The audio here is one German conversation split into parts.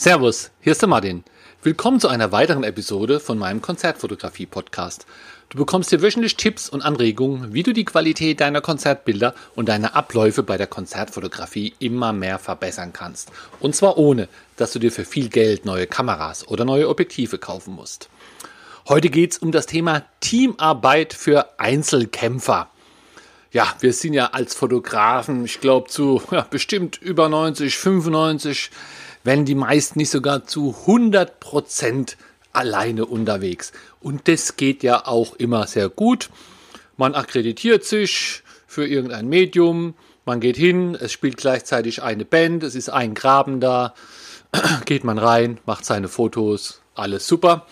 Servus, hier ist der Martin. Willkommen zu einer weiteren Episode von meinem Konzertfotografie-Podcast. Du bekommst hier wöchentlich Tipps und Anregungen, wie du die Qualität deiner Konzertbilder und deine Abläufe bei der Konzertfotografie immer mehr verbessern kannst. Und zwar ohne, dass du dir für viel Geld neue Kameras oder neue Objektive kaufen musst. Heute geht es um das Thema Teamarbeit für Einzelkämpfer. Ja, wir sind ja als Fotografen, ich glaube, zu ja, bestimmt über 90, 95 wenn die meisten nicht sogar zu 100 Prozent alleine unterwegs. Und das geht ja auch immer sehr gut. Man akkreditiert sich für irgendein Medium, man geht hin, es spielt gleichzeitig eine Band, es ist ein Graben da, geht man rein, macht seine Fotos, alles super.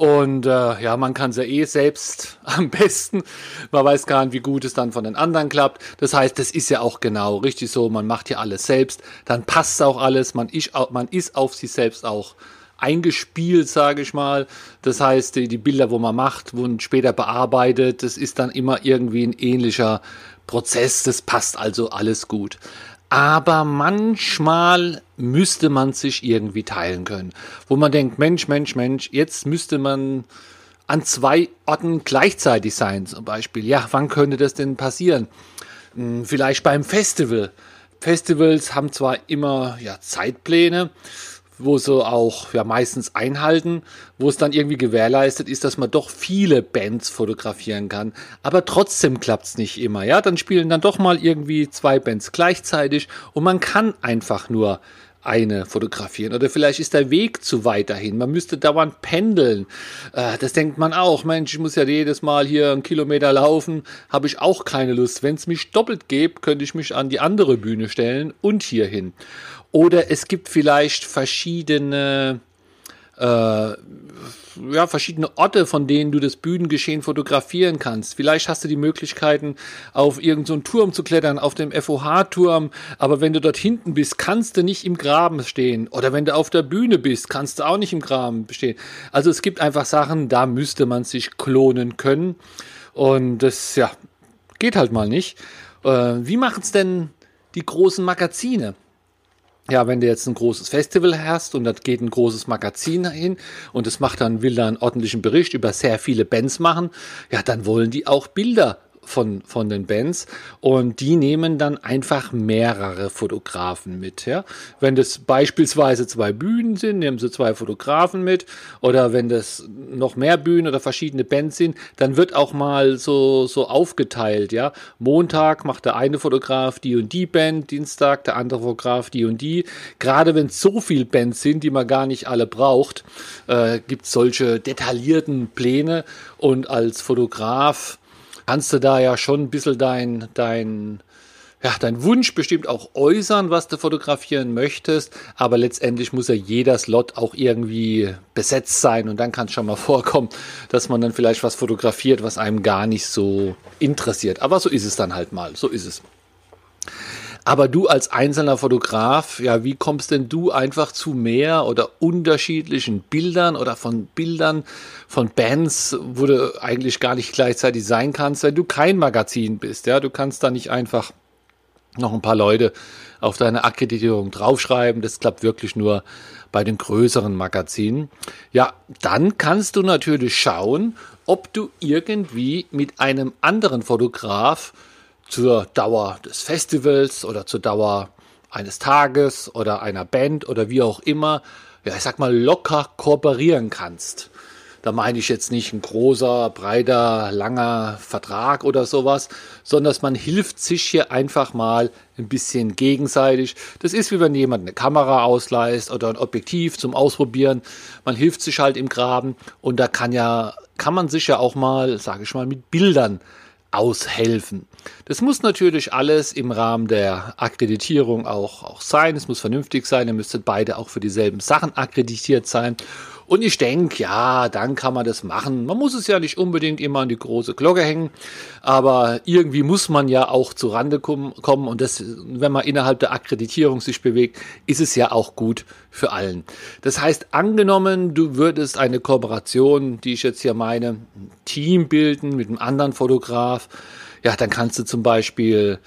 Und äh, ja, man kann es ja eh selbst am besten. Man weiß gar nicht, wie gut es dann von den anderen klappt. Das heißt, das ist ja auch genau richtig so. Man macht ja alles selbst. Dann passt auch alles. Man ist, man ist auf sich selbst auch eingespielt, sage ich mal. Das heißt, die, die Bilder, wo man macht, wurden später bearbeitet. Das ist dann immer irgendwie ein ähnlicher Prozess. Das passt also alles gut aber manchmal müsste man sich irgendwie teilen können. Wo man denkt, Mensch, Mensch, Mensch, jetzt müsste man an zwei Orten gleichzeitig sein, zum Beispiel. Ja, wann könnte das denn passieren? Hm, vielleicht beim Festival. Festivals haben zwar immer ja, Zeitpläne, wo sie auch ja meistens einhalten, wo es dann irgendwie gewährleistet ist, dass man doch viele Bands fotografieren kann. Aber trotzdem klappt es nicht immer. Ja, dann spielen dann doch mal irgendwie zwei Bands gleichzeitig und man kann einfach nur eine fotografieren. Oder vielleicht ist der Weg zu weit dahin. Man müsste dauernd pendeln. Äh, das denkt man auch. Mensch, ich muss ja jedes Mal hier einen Kilometer laufen. Habe ich auch keine Lust. Wenn es mich doppelt gäbe, könnte ich mich an die andere Bühne stellen und hierhin. Oder es gibt vielleicht verschiedene, äh, ja, verschiedene Orte, von denen du das Bühnengeschehen fotografieren kannst. Vielleicht hast du die Möglichkeiten, auf irgendeinen so Turm zu klettern, auf dem FOH-Turm, aber wenn du dort hinten bist, kannst du nicht im Graben stehen. Oder wenn du auf der Bühne bist, kannst du auch nicht im Graben stehen. Also es gibt einfach Sachen, da müsste man sich klonen können. Und das, ja, geht halt mal nicht. Äh, wie machen es denn die großen Magazine? Ja, wenn du jetzt ein großes Festival hast und da geht ein großes Magazin hin und es macht dann, will da einen ordentlichen Bericht über sehr viele Bands machen, ja, dann wollen die auch Bilder von, von den Bands und die nehmen dann einfach mehrere Fotografen mit. Ja? Wenn das beispielsweise zwei Bühnen sind, nehmen sie zwei Fotografen mit oder wenn das noch mehr Bühnen oder verschiedene Bands sind, dann wird auch mal so, so aufgeteilt. Ja? Montag macht der eine Fotograf die und die Band, Dienstag der andere Fotograf die und die. Gerade wenn es so viele Bands sind, die man gar nicht alle braucht, äh, gibt es solche detaillierten Pläne und als Fotograf kannst du da ja schon ein bisschen dein, dein, ja, dein Wunsch bestimmt auch äußern, was du fotografieren möchtest, aber letztendlich muss ja jeder Slot auch irgendwie besetzt sein und dann kann es schon mal vorkommen, dass man dann vielleicht was fotografiert, was einem gar nicht so interessiert. Aber so ist es dann halt mal, so ist es. Aber du als einzelner Fotograf, ja, wie kommst denn du einfach zu mehr oder unterschiedlichen Bildern oder von Bildern von Bands, wo du eigentlich gar nicht gleichzeitig sein kannst, wenn du kein Magazin bist, ja, du kannst da nicht einfach noch ein paar Leute auf deine Akkreditierung draufschreiben. Das klappt wirklich nur bei den größeren Magazinen. Ja, dann kannst du natürlich schauen, ob du irgendwie mit einem anderen Fotograf zur Dauer des Festivals oder zur Dauer eines Tages oder einer Band oder wie auch immer, ja, ich sag mal, locker kooperieren kannst. Da meine ich jetzt nicht ein großer, breiter, langer Vertrag oder sowas, sondern dass man hilft sich hier einfach mal ein bisschen gegenseitig. Das ist wie wenn jemand eine Kamera ausleiht oder ein Objektiv zum Ausprobieren. Man hilft sich halt im Graben und da kann ja, kann man sich ja auch mal, sage ich mal, mit Bildern aushelfen. Das muss natürlich alles im Rahmen der Akkreditierung auch, auch sein. Es muss vernünftig sein. Ihr müsstet beide auch für dieselben Sachen akkreditiert sein. Und ich denke, ja, dann kann man das machen. Man muss es ja nicht unbedingt immer an die große Glocke hängen, aber irgendwie muss man ja auch zu Rande kommen. Und das, wenn man innerhalb der Akkreditierung sich bewegt, ist es ja auch gut für allen. Das heißt, angenommen, du würdest eine Kooperation, die ich jetzt hier meine, ein Team bilden mit einem anderen Fotograf, ja, dann kannst du zum Beispiel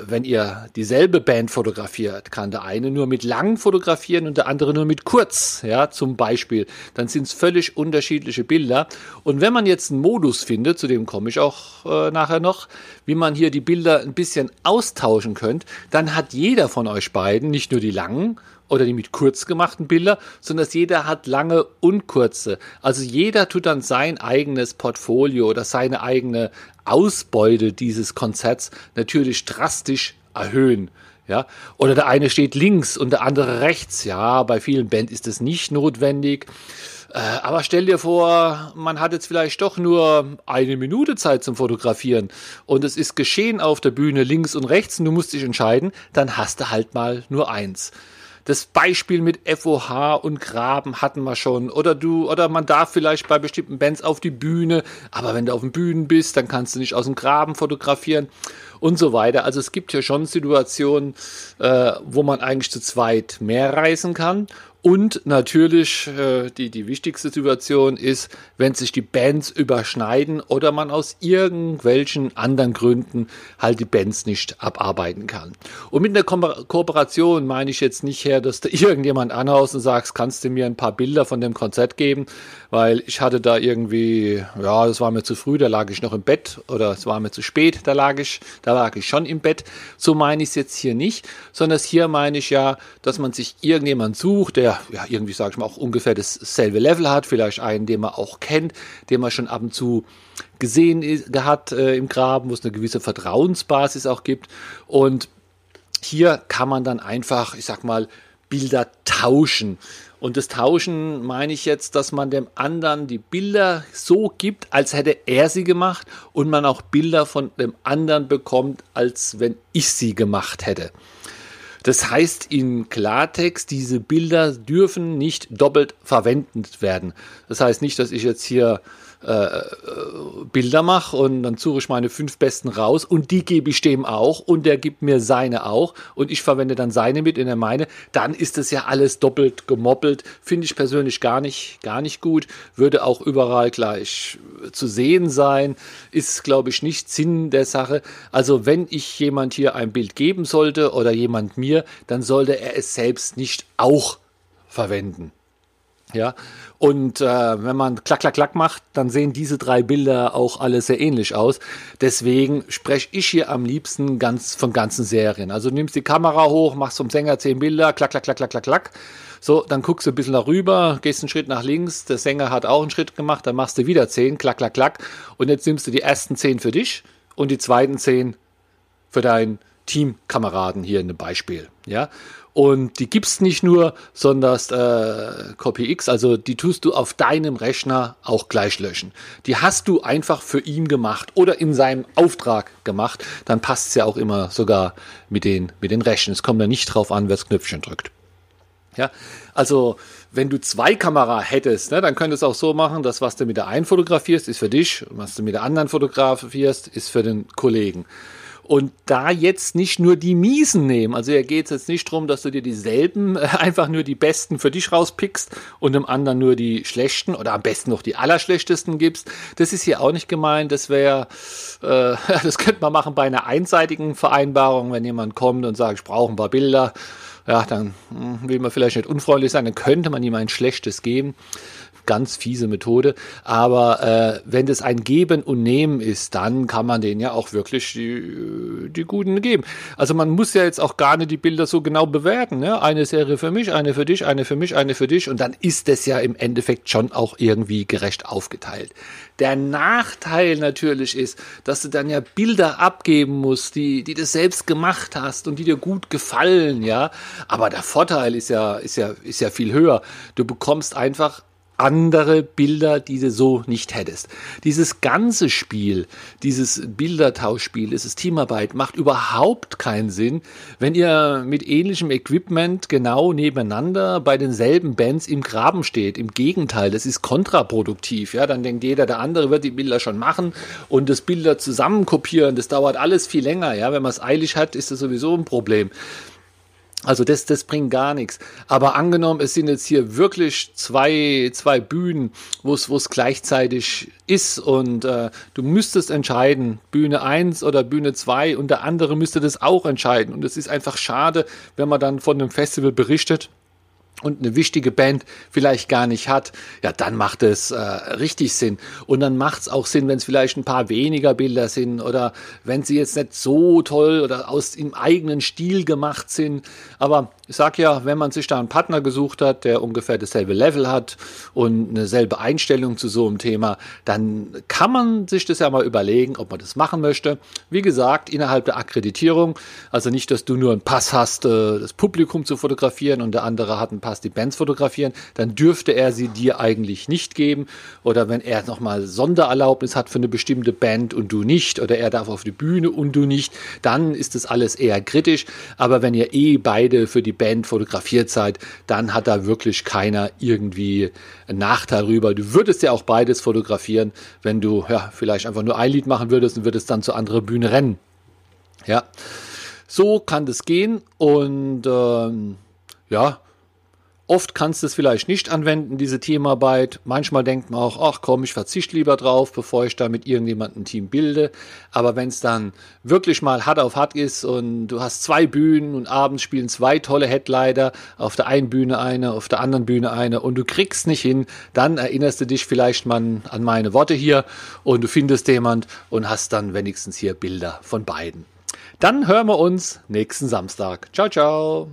wenn ihr dieselbe Band fotografiert, kann der eine nur mit lang fotografieren und der andere nur mit kurz, ja, zum Beispiel. Dann sind es völlig unterschiedliche Bilder. Und wenn man jetzt einen Modus findet, zu dem komme ich auch äh, nachher noch, wie man hier die Bilder ein bisschen austauschen könnt, dann hat jeder von euch beiden, nicht nur die langen oder die mit kurz gemachten Bilder, sondern dass jeder hat lange und kurze. Also jeder tut dann sein eigenes Portfolio oder seine eigene Ausbeute dieses Konzerts natürlich drastisch erhöhen. Ja, oder der eine steht links und der andere rechts. Ja, bei vielen Bands ist das nicht notwendig. Äh, aber stell dir vor, man hat jetzt vielleicht doch nur eine Minute Zeit zum Fotografieren und es ist geschehen auf der Bühne links und rechts und du musst dich entscheiden, dann hast du halt mal nur eins. Das Beispiel mit FOH und Graben hatten wir schon. Oder du, oder man darf vielleicht bei bestimmten Bands auf die Bühne, aber wenn du auf den Bühnen bist, dann kannst du nicht aus dem Graben fotografieren und so weiter. Also es gibt ja schon Situationen, äh, wo man eigentlich zu zweit mehr reisen kann und natürlich äh, die, die wichtigste Situation ist, wenn sich die Bands überschneiden oder man aus irgendwelchen anderen Gründen halt die Bands nicht abarbeiten kann. Und mit einer Ko Kooperation meine ich jetzt nicht her, dass da irgendjemand anhaust und sagst, kannst du mir ein paar Bilder von dem Konzert geben, weil ich hatte da irgendwie, ja, das war mir zu früh, da lag ich noch im Bett oder es war mir zu spät, da lag ich, da lag ich schon im Bett. So meine ich es jetzt hier nicht, sondern hier meine ich ja, dass man sich irgendjemand sucht, der ja irgendwie, sage ich mal, auch ungefähr dasselbe Level hat, vielleicht einen, den man auch kennt, den man schon ab und zu gesehen hat äh, im Graben, wo es eine gewisse Vertrauensbasis auch gibt. Und hier kann man dann einfach, ich sag mal, Bilder tauschen. Und das Tauschen meine ich jetzt, dass man dem anderen die Bilder so gibt, als hätte er sie gemacht und man auch Bilder von dem anderen bekommt, als wenn ich sie gemacht hätte. Das heißt in Klartext, diese Bilder dürfen nicht doppelt verwendet werden. Das heißt nicht, dass ich jetzt hier äh, Bilder mache und dann suche ich meine fünf besten raus und die gebe ich dem auch und der gibt mir seine auch und ich verwende dann seine mit in der meine, dann ist das ja alles doppelt gemoppelt. Finde ich persönlich gar nicht, gar nicht gut. Würde auch überall gleich zu sehen sein. Ist, glaube ich, nicht Sinn der Sache. Also wenn ich jemand hier ein Bild geben sollte oder jemand mir, dann sollte er es selbst nicht auch verwenden. Ja, und äh, wenn man klack, klack, klack macht, dann sehen diese drei Bilder auch alle sehr ähnlich aus. Deswegen spreche ich hier am liebsten ganz von ganzen Serien. Also nimmst die Kamera hoch, machst vom Sänger zehn Bilder, klack, klack, klack, klack, klack, klack. So, dann guckst du ein bisschen darüber, gehst einen Schritt nach links, der Sänger hat auch einen Schritt gemacht, dann machst du wieder zehn, klack, klack, klack. Und jetzt nimmst du die ersten zehn für dich und die zweiten zehn für deinen Teamkameraden hier in einem Beispiel. Ja, und die gibt's nicht nur, sondern äh, Copy also die tust du auf deinem Rechner auch gleich löschen. Die hast du einfach für ihn gemacht oder in seinem Auftrag gemacht. Dann passt's ja auch immer sogar mit den, mit den Rechten. Es kommt ja nicht drauf an, wer das Knöpfchen drückt. Ja, also wenn du zwei Kamera hättest, ne, dann könntest du auch so machen, dass was du mit der einen fotografierst, ist für dich, was du mit der anderen fotografierst, ist für den Kollegen. Und da jetzt nicht nur die miesen nehmen, also hier geht es jetzt nicht darum, dass du dir dieselben, einfach nur die besten für dich rauspickst und dem anderen nur die schlechten oder am besten noch die allerschlechtesten gibst. Das ist hier auch nicht gemeint. Das wäre, äh, das könnte man machen bei einer einseitigen Vereinbarung, wenn jemand kommt und sagt, ich brauche ein paar Bilder. Ja, dann hm, will man vielleicht nicht unfreundlich sein, dann könnte man ihm ein schlechtes geben ganz fiese Methode. Aber äh, wenn das ein Geben und Nehmen ist, dann kann man denen ja auch wirklich die, die guten geben. Also man muss ja jetzt auch gar nicht die Bilder so genau bewerten. Ne? Eine Serie für mich, eine für dich, eine für mich, eine für dich. Und dann ist das ja im Endeffekt schon auch irgendwie gerecht aufgeteilt. Der Nachteil natürlich ist, dass du dann ja Bilder abgeben musst, die, die du selbst gemacht hast und die dir gut gefallen, ja. Aber der Vorteil ist ja, ist ja, ist ja viel höher. Du bekommst einfach andere Bilder, die du so nicht hättest. Dieses ganze Spiel, dieses Bildertauschspiel, dieses Teamarbeit macht überhaupt keinen Sinn, wenn ihr mit ähnlichem Equipment genau nebeneinander bei denselben Bands im Graben steht. Im Gegenteil, das ist kontraproduktiv. Ja, dann denkt jeder, der andere wird die Bilder schon machen und das Bilder zusammen kopieren, das dauert alles viel länger. Ja, wenn man es eilig hat, ist das sowieso ein Problem. Also das, das bringt gar nichts. Aber angenommen, es sind jetzt hier wirklich zwei, zwei Bühnen, wo es, gleichzeitig ist und äh, du müsstest entscheiden, Bühne 1 oder Bühne 2 und der andere müsste das auch entscheiden. Und es ist einfach schade, wenn man dann von einem Festival berichtet und eine wichtige Band vielleicht gar nicht hat, ja, dann macht es äh, richtig Sinn. Und dann macht es auch Sinn, wenn es vielleicht ein paar weniger Bilder sind oder wenn sie jetzt nicht so toll oder aus im eigenen Stil gemacht sind. Aber ich sag ja, wenn man sich da einen Partner gesucht hat, der ungefähr dasselbe Level hat und eine selbe Einstellung zu so einem Thema, dann kann man sich das ja mal überlegen, ob man das machen möchte. Wie gesagt, innerhalb der Akkreditierung, also nicht, dass du nur einen Pass hast, äh, das Publikum zu fotografieren und der andere hat einen Pass, die Bands fotografieren, dann dürfte er sie dir eigentlich nicht geben. Oder wenn er nochmal Sondererlaubnis hat für eine bestimmte Band und du nicht, oder er darf auf die Bühne und du nicht, dann ist das alles eher kritisch. Aber wenn ihr eh beide für die Band fotografiert seid, dann hat da wirklich keiner irgendwie einen Nachteil rüber. Du würdest ja auch beides fotografieren, wenn du ja vielleicht einfach nur ein Lied machen würdest und würdest dann zur anderen Bühne rennen. Ja, so kann das gehen und ähm, ja, Oft kannst du es vielleicht nicht anwenden, diese Teamarbeit. Manchmal denkt man auch, ach komm, ich verzichte lieber drauf, bevor ich da mit irgendjemandem ein Team bilde. Aber wenn es dann wirklich mal hart auf hart ist und du hast zwei Bühnen und abends spielen zwei tolle Headliner, auf der einen Bühne eine, auf der anderen Bühne eine und du kriegst nicht hin, dann erinnerst du dich vielleicht mal an meine Worte hier und du findest jemand und hast dann wenigstens hier Bilder von beiden. Dann hören wir uns nächsten Samstag. Ciao, ciao.